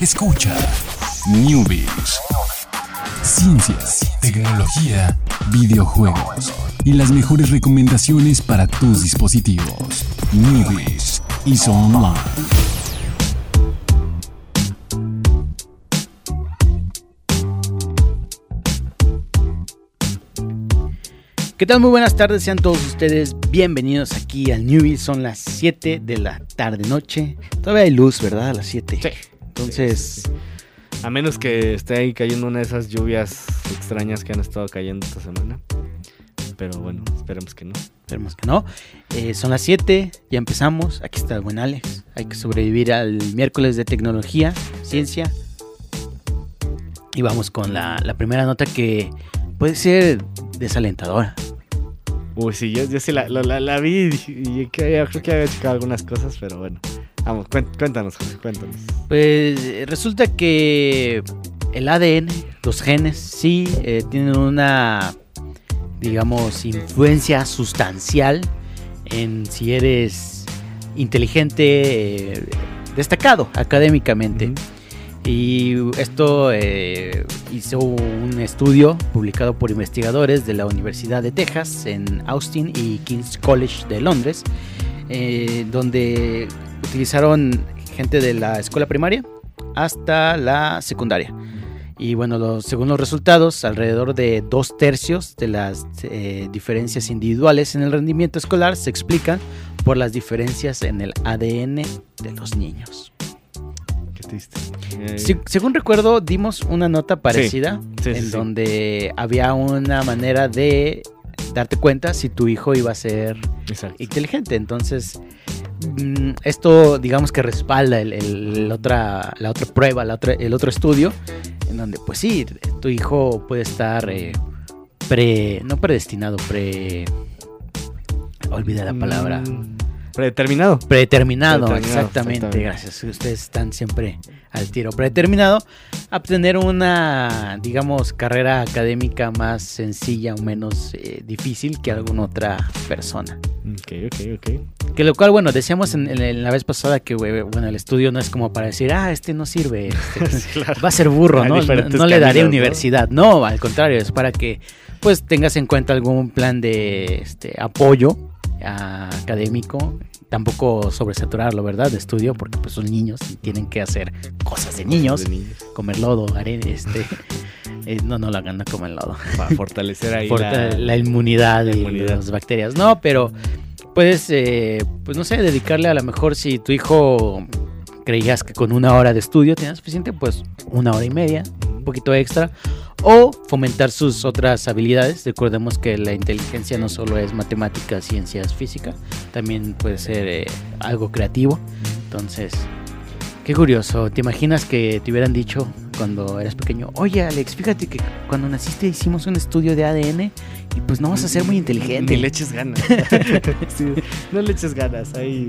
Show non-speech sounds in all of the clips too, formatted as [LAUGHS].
Escucha Newbies. Ciencias, tecnología, videojuegos y las mejores recomendaciones para tus dispositivos. Newbies y Online. ¿Qué tal? Muy buenas tardes, sean todos ustedes bienvenidos aquí al Newbie. Son las 7 de la tarde noche. Todavía hay luz, ¿verdad? A las 7. Sí. Entonces, A menos que esté ahí cayendo una de esas lluvias extrañas que han estado cayendo esta semana. Pero bueno, esperemos que no. esperemos que no. Eh, son las 7, ya empezamos. Aquí está el buen Alex. Hay que sobrevivir al miércoles de tecnología, ciencia. Y vamos con la, la primera nota que puede ser desalentadora. Uy, sí, yo, yo sí la, la, la- la vi y, creo que había checado algunas cosas, pero bueno. Vamos, cuéntanos, José, cuéntanos. Pues resulta que el ADN, los genes, sí eh, tienen una, digamos, influencia sustancial en si eres inteligente, eh, destacado académicamente. Y esto eh, hizo un estudio publicado por investigadores de la Universidad de Texas en Austin y King's College de Londres, eh, donde utilizaron gente de la escuela primaria hasta la secundaria. Y bueno, los- según los resultados, alrededor de dos tercios de las eh, diferencias individuales en el rendimiento escolar se explican por las diferencias en el ADN de los niños. Qué triste. Eh, Sí, según recuerdo, dimos una nota parecida sí, sí, en sí. donde había una manera de darte cuenta si tu hijo iba a ser Exacto. inteligente. Entonces, mm, esto digamos que respalda el, el otra, la otra prueba, la otra, el otro estudio, en donde pues sí, tu hijo puede estar eh, pre, no predestinado, pre... Olvida la palabra. Mm, Predeterminado. Predeterminado, Predeterminado, exactamente, exactamente. gracias. Ustedes están siempre al tiro. Predeterminado a obtener una, digamos, carrera académica más sencilla o menos eh, difícil que alguna otra persona. Ok, ok, ok. Que lo cual, bueno, decíamos en, en- en la vez pasada que, bueno, el estudio no es como para decir, ah, este no sirve, este, Sí, [LAUGHS] claro. va a ser burro, ¿no? No, le daré caminos, ¿no? universidad. ¿no? al contrario, es para que pues tengas en cuenta algún plan de este, apoyo académico. Tampoco sobresaturarlo, ¿verdad? De estudio, porque pues son niños y tienen que hacer cosas de niños. De niños. Comer lodo, arena, este... [LAUGHS] eh, no, no lo hagan, no coman lodo. Para [LAUGHS] fortalecer ahí Forta- la... la, inmunidad la inmunidad. las bacterias. No, pero puedes, eh, pues no sé, dedicarle a lo mejor si tu hijo creías que con una hora de estudio tenía suficiente, pues una hora y media, un poquito extra. O fomentar sus otras habilidades. Recordemos que la inteligencia no solo es matemáticas, ciencias, física, también puede ser eh, algo creativo. Entonces, qué curioso. ¿Te imaginas que te hubieran dicho cuando eras pequeño, oye Alex, fíjate que cuando naciste hicimos un estudio de ADN y pues no vas a ser muy inteligente? Ni le eches ganas. [LAUGHS] Sí, no le eches ganas. Ahí,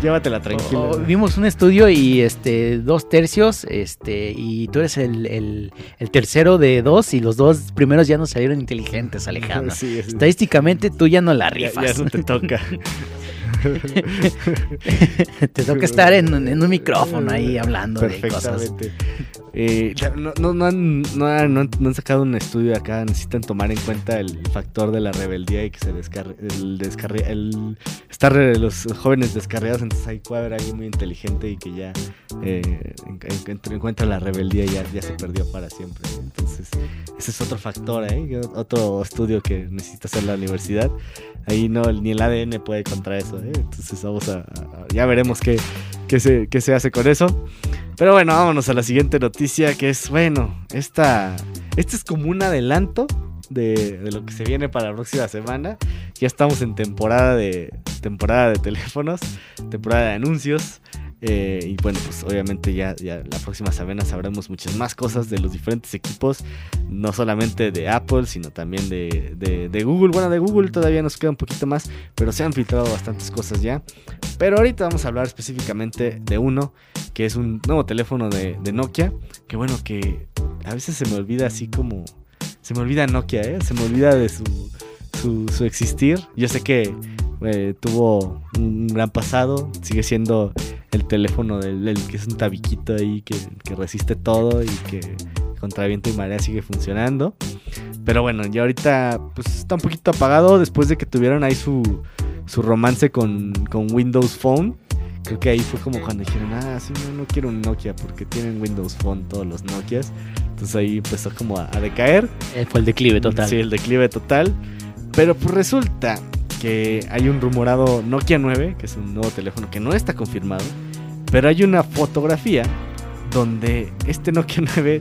llévatela tranquila. O- o vimos un estudio y este dos tercios, este, y tú eres el, el- el tercero de dos y los dos primeros ya no salieron inteligentes, Alejandro. Sí, Estadísticamente tú ya no la rifas. ya eso te toca. [LAUGHS] te toca estar en, en un micrófono ahí hablando de cosas. Eh, no, no, no han, no, han, sacado un estudio acá. Necesitan tomar en cuenta el factor de la rebeldía y que se descarre, el descarre, el estar eh, los jóvenes descarriados. Entonces ahí puede haber alguien muy inteligente y que ya eh, en- en- en- encuentra la rebeldía y ya, se perdió para siempre. Entonces ese es otro factor, ¿eh? otro estudio que necesita hacer la universidad. Ahí no, ni el ADN puede contra eso. ¿eh? Entonces vamos a- ya veremos qué, qué se, qué se hace con eso. Pero bueno, vámonos a la siguiente noticia que es, bueno, esta, este es como un adelanto de, de lo que se viene para la próxima semana. Ya estamos en temporada de, temporada de teléfonos, temporada de anuncios. Eh, y bueno, pues obviamente ya, ya la próxima semana sabremos muchas más cosas de los diferentes equipos, no solamente de Apple, sino también de, de- Google. Bueno, de Google todavía nos queda un poquito más, pero se han filtrado bastantes cosas ya. Pero ahorita vamos a hablar específicamente de uno, que es un nuevo teléfono de, de Nokia, que bueno, que a veces se me olvida así como... Se me olvida Nokia, ¿eh? Se me olvida de su, su, su existir. Yo sé que eh, tuvo un gran pasado, sigue siendo el teléfono del, del que es un tabiquito ahí que, que resiste todo y que contra viento y marea sigue funcionando. Pero bueno, ya ahorita pues está un poquito apagado después de que tuvieron ahí su, su romance con, con Windows Phone. Creo que ahí fue como cuando dijeron, ah, sí, no, no quiero un Nokia porque tienen Windows Phone todos los Nokias. Entonces ahí empezó como a, a decaer. Eh, fue el declive total. Sí, el declive total. Pero pues resulta que hay un rumorado Nokia 9, que es un nuevo teléfono que no está confirmado. Pero hay una fotografía donde este Nokia [LAUGHS] 9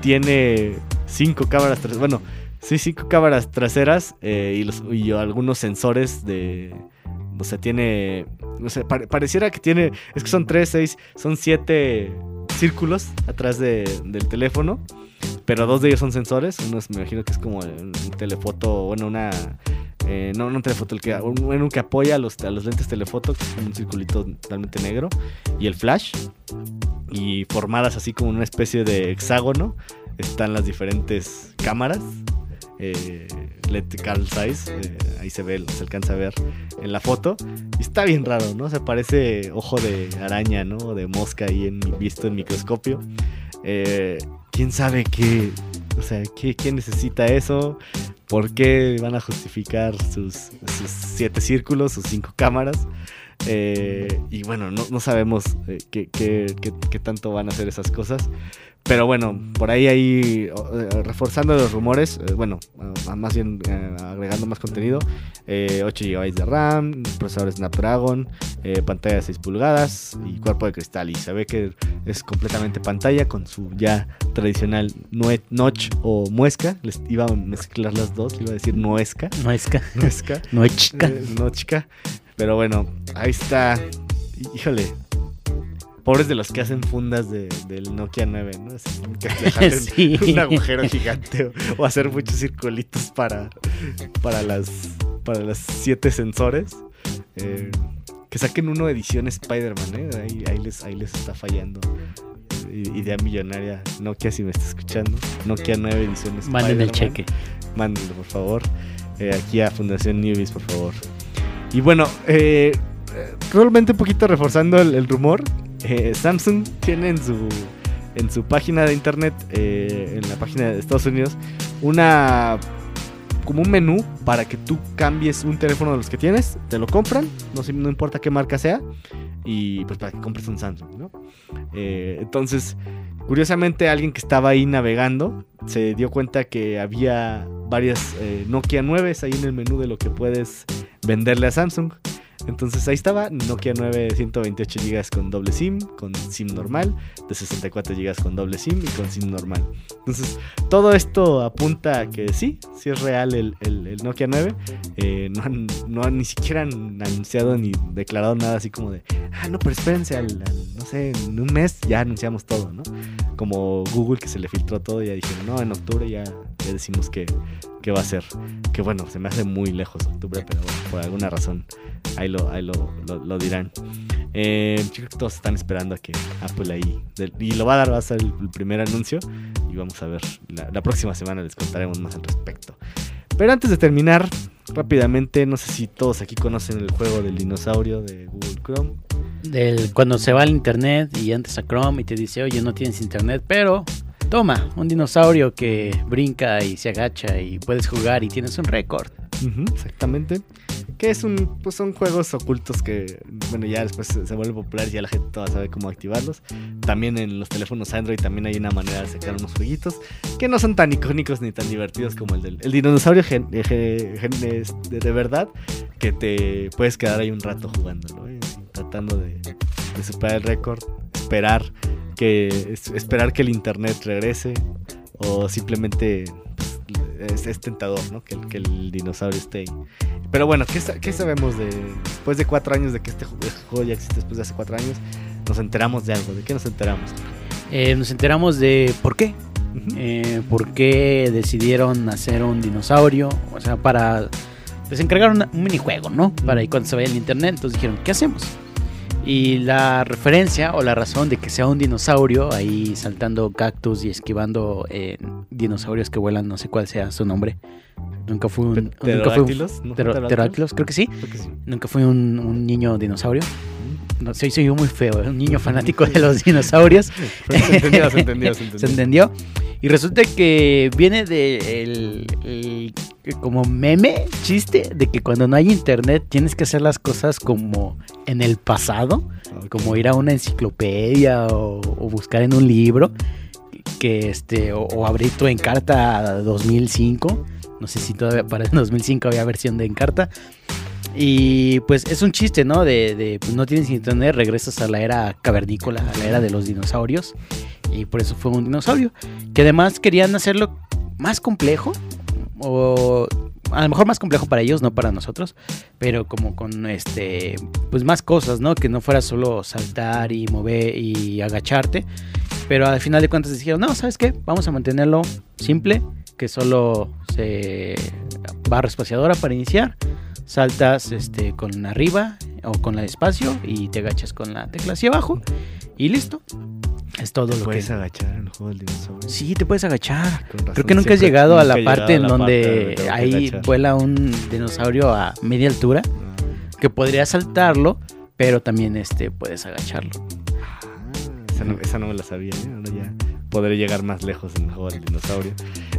tiene cinco cámaras traseras. Bueno, sí, cinco cámaras traseras eh, y, algunos sensores de. O sea, tiene. No sé, pare- pareciera que tiene. Es que son tres, seis, son siete círculos atrás de- del teléfono. Pero dos de ellos son sensores. Uno es- me imagino que es como un telefoto. Bueno, una. Eh, no, no un telefoto, el que, un- uno que apoya a los, a los lentes telefoto, que es un circulito totalmente negro. Y el flash. Y formadas así como una especie de hexágono están las diferentes cámaras. Eh, Electrical Size, eh, ahí se ve, se alcanza a ver en la foto. Y está bien raro, ¿no? Se parece ojo de araña, ¿no? De mosca ahí en, visto en microscopio. Eh, ¿Quién sabe qué? O sea, ¿qué, ¿quién necesita eso? ¿Por qué van a justificar sus, sus siete círculos, sus cinco cámaras? Eh, y bueno, no, no sabemos eh, qué, qué- qué- qué tanto van a hacer esas cosas. Pero bueno, por ahí, ahí eh, reforzando los rumores, eh, bueno, ah, más bien eh, agregando más contenido, eh, 8 GB de RAM, procesador Snapdragon, pantalla de 6 pulgadas y cuerpo de cristal. Y se ve que es completamente pantalla con su ya tradicional notch o muesca. Les iba a mezclar las dos, iba a decir nuesca. No es ca- Nuesca. no [LAUGHS] es Pero bueno, ahí está. Híjole. Pobres de los que hacen fundas de- del Nokia 9, ¿no? Como que [LAUGHS] Sí. un agujero gigante o, o hacer muchos circulitos para, para las para las siete sensores. Eh, que saquen uno edición Spider-Man, ¿eh? Ahí, ahí les, ahí les está fallando. Idea millonaria. Nokia, si me está escuchando. Nokia 9 edición Spider-Man. Manden el cheque. Mándenlo, por favor. Eh, aquí a Fundación Newbies, por favor. Y bueno, eh, realmente un poquito reforzando el, rumor. eh, Samsung tiene en su, en su página de internet, eh, en la página de Estados Unidos, una como un menú para que tú cambies un teléfono de los que tienes, te lo compran, no, no importa qué marca sea, y pues para que compres un Samsung, ¿no? Eh, entonces, curiosamente alguien que estaba ahí navegando se dio cuenta que había varias Nokia 9 ahí en el menú de lo que puedes venderle a Samsung. Entonces ahí estaba, Nokia 9 de 128 GB con doble SIM, con SIM normal, de 64 GB con doble SIM y con SIM normal. Entonces todo esto apunta a que sí, sí es real el, el- Nokia 9. Eh, no, han, no han ni siquiera anunciado ni declarado nada así como de, ah, no, pero espérense, al, al- no sé, en un mes ya anunciamos todo, ¿no? Como Google que se le filtró todo y ya dijeron, no, en octubre ya, ya decimos que, que va a ser. Que bueno, se me hace muy lejos octubre, pero bueno, por alguna razón ahí lo, ahí lo, lo- lo dirán. Eh, todos están esperando a que Apple ahí. y lo va a dar, va a ser el, primer anuncio. Y vamos a ver. La, la próxima semana les contaremos más al respecto. Pero antes de terminar, rápidamente, no sé si todos aquí conocen el juego del dinosaurio de Google Chrome. Del, cuando se va al internet y entras a Chrome y te dice, oye, no tienes internet, pero toma, un dinosaurio que brinca y se agacha y puedes jugar y tienes un récord. Exactamente. Que es un, pues son juegos ocultos que, bueno, ya después se, vuelve popular y ya la gente toda sabe cómo activarlos. También en los teléfonos Android también hay una manera de sacar unos jueguitos que no son tan icónicos ni tan divertidos como el del el dinosaurio gen- eh, de, verdad, que te puedes quedar ahí un rato jugándolo. Tratando de, de superar el récord, esperar que es- esperar que el internet regrese o simplemente pues, es, es tentador, ¿no? Que, el- que el dinosaurio esté ahí. Pero bueno, ¿qué, qué sabemos de después de cuatro años de que este este juego ya existe después de hace cuatro años? Nos enteramos de algo. ¿De qué nos enteramos? Eh, nos enteramos de por qué. Eh, por qué decidieron hacer un dinosaurio. O sea, para. Les encargaron un minijuego, ¿no? Para ahí cuando se vaya el internet. Entonces dijeron, ¿qué hacemos? Y la referencia o la razón de que sea un dinosaurio ahí saltando cactus y esquivando eh, dinosaurios que vuelan, no sé cuál sea su nombre. Nunca fue un. Nunca ¿Pterodáctilos? ¿No ptero- pterodáctilos? pterodáctilos, creo que sí. Creo que sí. Nunca fue un, un niño dinosaurio. no sé, soy yo muy feo, un niño fanático de los dinosaurios. [LAUGHS] se entendió, se entendió, se [LAUGHS] entendió. se entendió. Y resulta que viene de el, el- como meme, chiste, de que cuando no hay internet tienes que hacer las cosas como en el pasado, como ir a una enciclopedia o, o buscar en un libro, que este, o, o abrir tu Encarta 2005. No sé si todavía para el 2005 había versión de Encarta. Y pues es un chiste, ¿no? De, de, pues, no tienes internet, regresas a la era cavernícola, a la era de los dinosaurios. Y por eso fue un dinosaurio. Que además querían hacerlo más complejo. O a lo mejor más complejo para ellos, no para nosotros. Pero como con este. Pues más cosas, ¿no? Que no fuera solo saltar y mover y agacharte. Pero al final de cuentas dijeron, no, ¿sabes qué? Vamos a mantenerlo simple. Que solo barra espaciadora para iniciar. Saltas este, con arriba o con la espacio y te agachas con la tecla hacia abajo. Y listo. Es todo lo que Puedes agachar en el juego del dinosaurio. Sí, te puedes agachar. Razón, Creo que nunca has llegado a la parte en la donde ahí vuela un dinosaurio a media altura. Ah, Que podrías saltarlo, pero también este, puedes agacharlo. esa, no, esa no me la sabía, ¿eh? Ahora ya podré llegar más lejos en el juego del dinosaurio.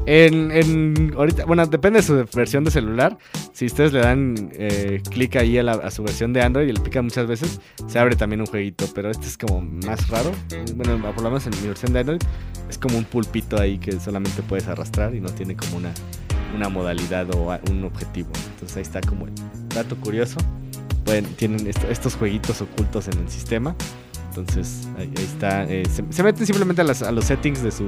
En, en- ahorita, bueno, depende de su versión de celular. Si ustedes le dan eh, clic ahí a, su versión de Android y le pican muchas veces, se abre también un jueguito. Pero este es como más raro. Bueno, por en mi versión de Android es como un pulpito ahí que solamente puedes arrastrar y no tiene como una, una modalidad o un objetivo. Entonces ahí está como el dato curioso. Pueden, tienen esto- estos jueguitos ocultos en el sistema. Entonces ahí, está. eh, se, se meten simplemente a, los settings de su,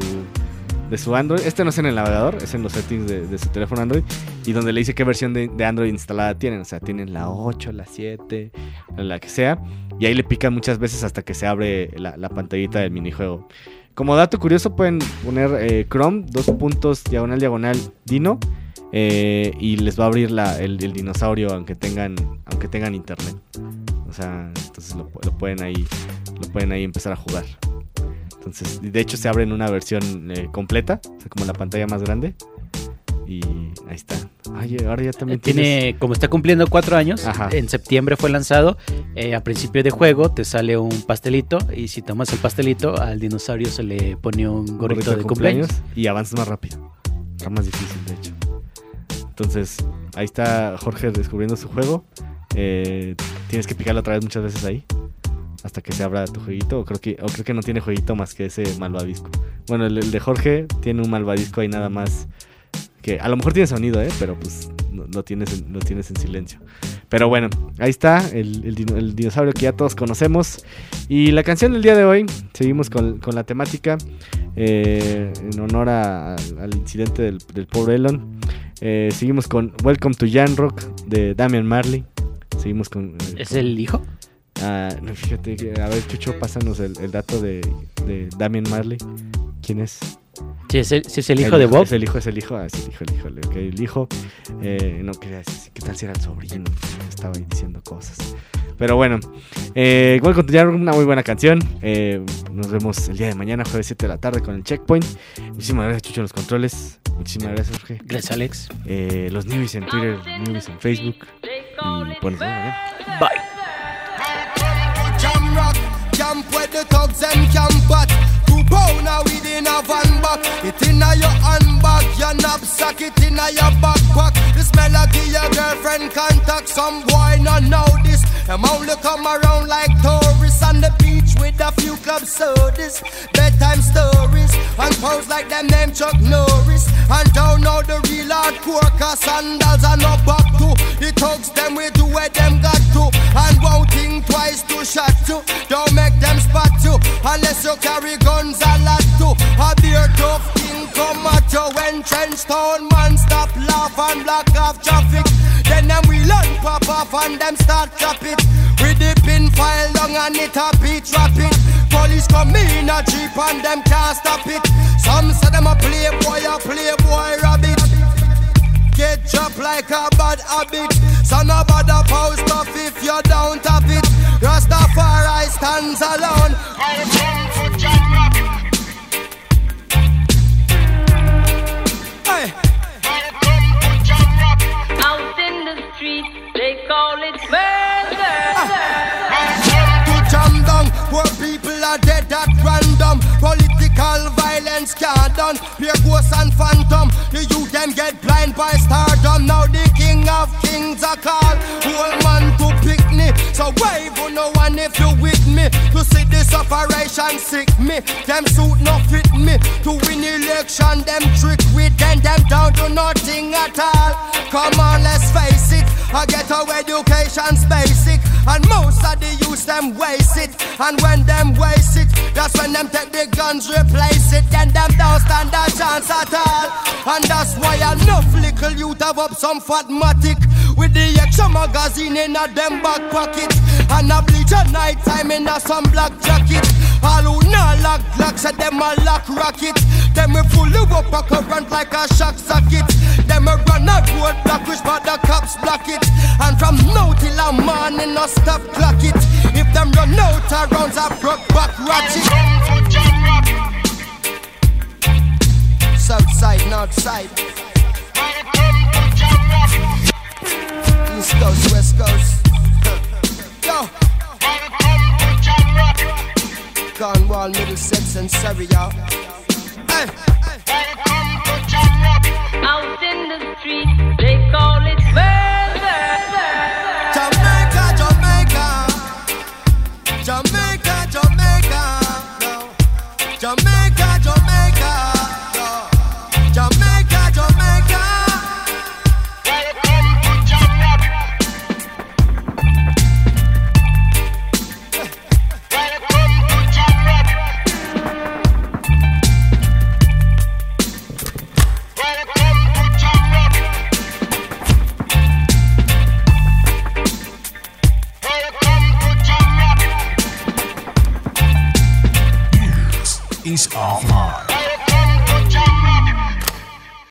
de su Android. Este no es en el navegador, es en los settings de, su teléfono Android. Y donde le dice qué versión de, de Android instalada tienen. O sea, tienen la 8, la 7, la que sea. Y ahí le pican muchas veces hasta que se abre la, la pantallita del minijuego. Como dato curioso pueden poner eh, Chrome, dos puntos, diagonal, diagonal, Dino. Eh, y les va a abrir la- el, el dinosaurio aunque tengan, aunque tengan internet. O sea, entonces lo, lo pueden ahí lo pueden ahí empezar a jugar. Entonces, de hecho se abre en una versión eh, completa, o sea, como la pantalla más grande. Y ahí está. Ay, ahora ya también tienes... Tiene, como está cumpliendo cuatro años, Ajá. en septiembre fue lanzado. eh, a principio de juego te sale un pastelito y si tomas el pastelito al dinosaurio se le pone un gorrito, de cumpleaños. y avanzas más rápido. Está más difícil, de hecho. Entonces, ahí está Jorge descubriendo su juego. Eh, tienes que picarlo otra vez muchas veces ahí. Hasta que se abra tu jueguito. O creo que, creo que no tiene jueguito más que ese malvadisco. Bueno, el, de Jorge tiene un malvadisco ahí nada más. Que a lo mejor tiene sonido, ¿eh? Pero pues lo tienes en, lo tienes en silencio. Pero bueno, ahí está el, el dino- el dinosaurio que ya todos conocemos. Y la canción del día de hoy, seguimos con, con la temática eh, en honor al incidente del pobre Elon. Eh, seguimos con Welcome to Jan Rock de Damian Marley. Seguimos con... eh, ¿Es el hijo? ah, no, fíjate, a ver Chucho, pásanos el, el dato de, de Damian Marley. ¿Quién es? Si es el, si es el hijo de Bob. Es el hijo, es el hijo. Ah, es el hijo, el hijo. ok, el hijo. eh, no decir, ¿qué tal si era el sobrino? Estaba ahí diciendo cosas. Pero bueno, eh, igual continuar una muy buena canción. Eh, nos vemos el día de mañana, jueves 7 de la tarde, con el checkpoint. Muchísimas gracias, Chucho, en los controles. Muchísimas gracias, Jorge. Gracias, Alex. Eh, los newbies en Twitter, newbies en Facebook. Y pues nos vemos mañana. Bye. Camp where the thugs and camp at. Two pounder within a van back. It inna your handbag, your knapsack, it inna your backpack. This melody your girlfriend contact. Some boy not know this. Them only come around like tourists on the beach with a few club sodas, bedtime stories, and pose like them name Chuck Norris. And don't know the real hardcore, cause sandals are no back to. The thugs them we do where them got to. And won't think twice to shot to. Don't make them spot you, unless you carry guns a lot to. A beer tough come at you when trench town man stop laugh and block off traffic. Then them we learn pop off and them start chop it. With the pin file long and it a beat rapid. Police come in a jeep and them can't stop it. Some say them a playboy, a playboy rabbit. Get dropped like a bad habit. So no bother post stuff if you don't have it. Rastafari stands alone. Hey. street, they call it murder. Put them down, poor people are dead at random. Political violence can't done. Pure ghosts and phantom. The youth them get blind by stardom. Now the king of kings are called. Old man to pick me. So wave on no one if you with me. To see this operation sick me. Them suit no fit me. To win election, them trick with them. Them down to nothing at all. Come on, let's fight. I get our education's basic. And most of the youth them waste it. And when them waste it, that's when them take the guns, replace it. Then them don't stand a chance at all. And that's why enough little youth have up some fatmatic. With the extra magazine in a them back pocket. And a bleach at night time in a some black jacket. All who not lock lock, say them a lock rocket. Them we fully up a current like a shock socket. Them a run a road block, which but the cops block it. And from now till a morning, no stop clock it. If them run out of rounds, I broke back ratchet. South side, north side. East coast, west coast. Yo. Cornwall, Middlesex, and Surrey, y'all. Out in the street,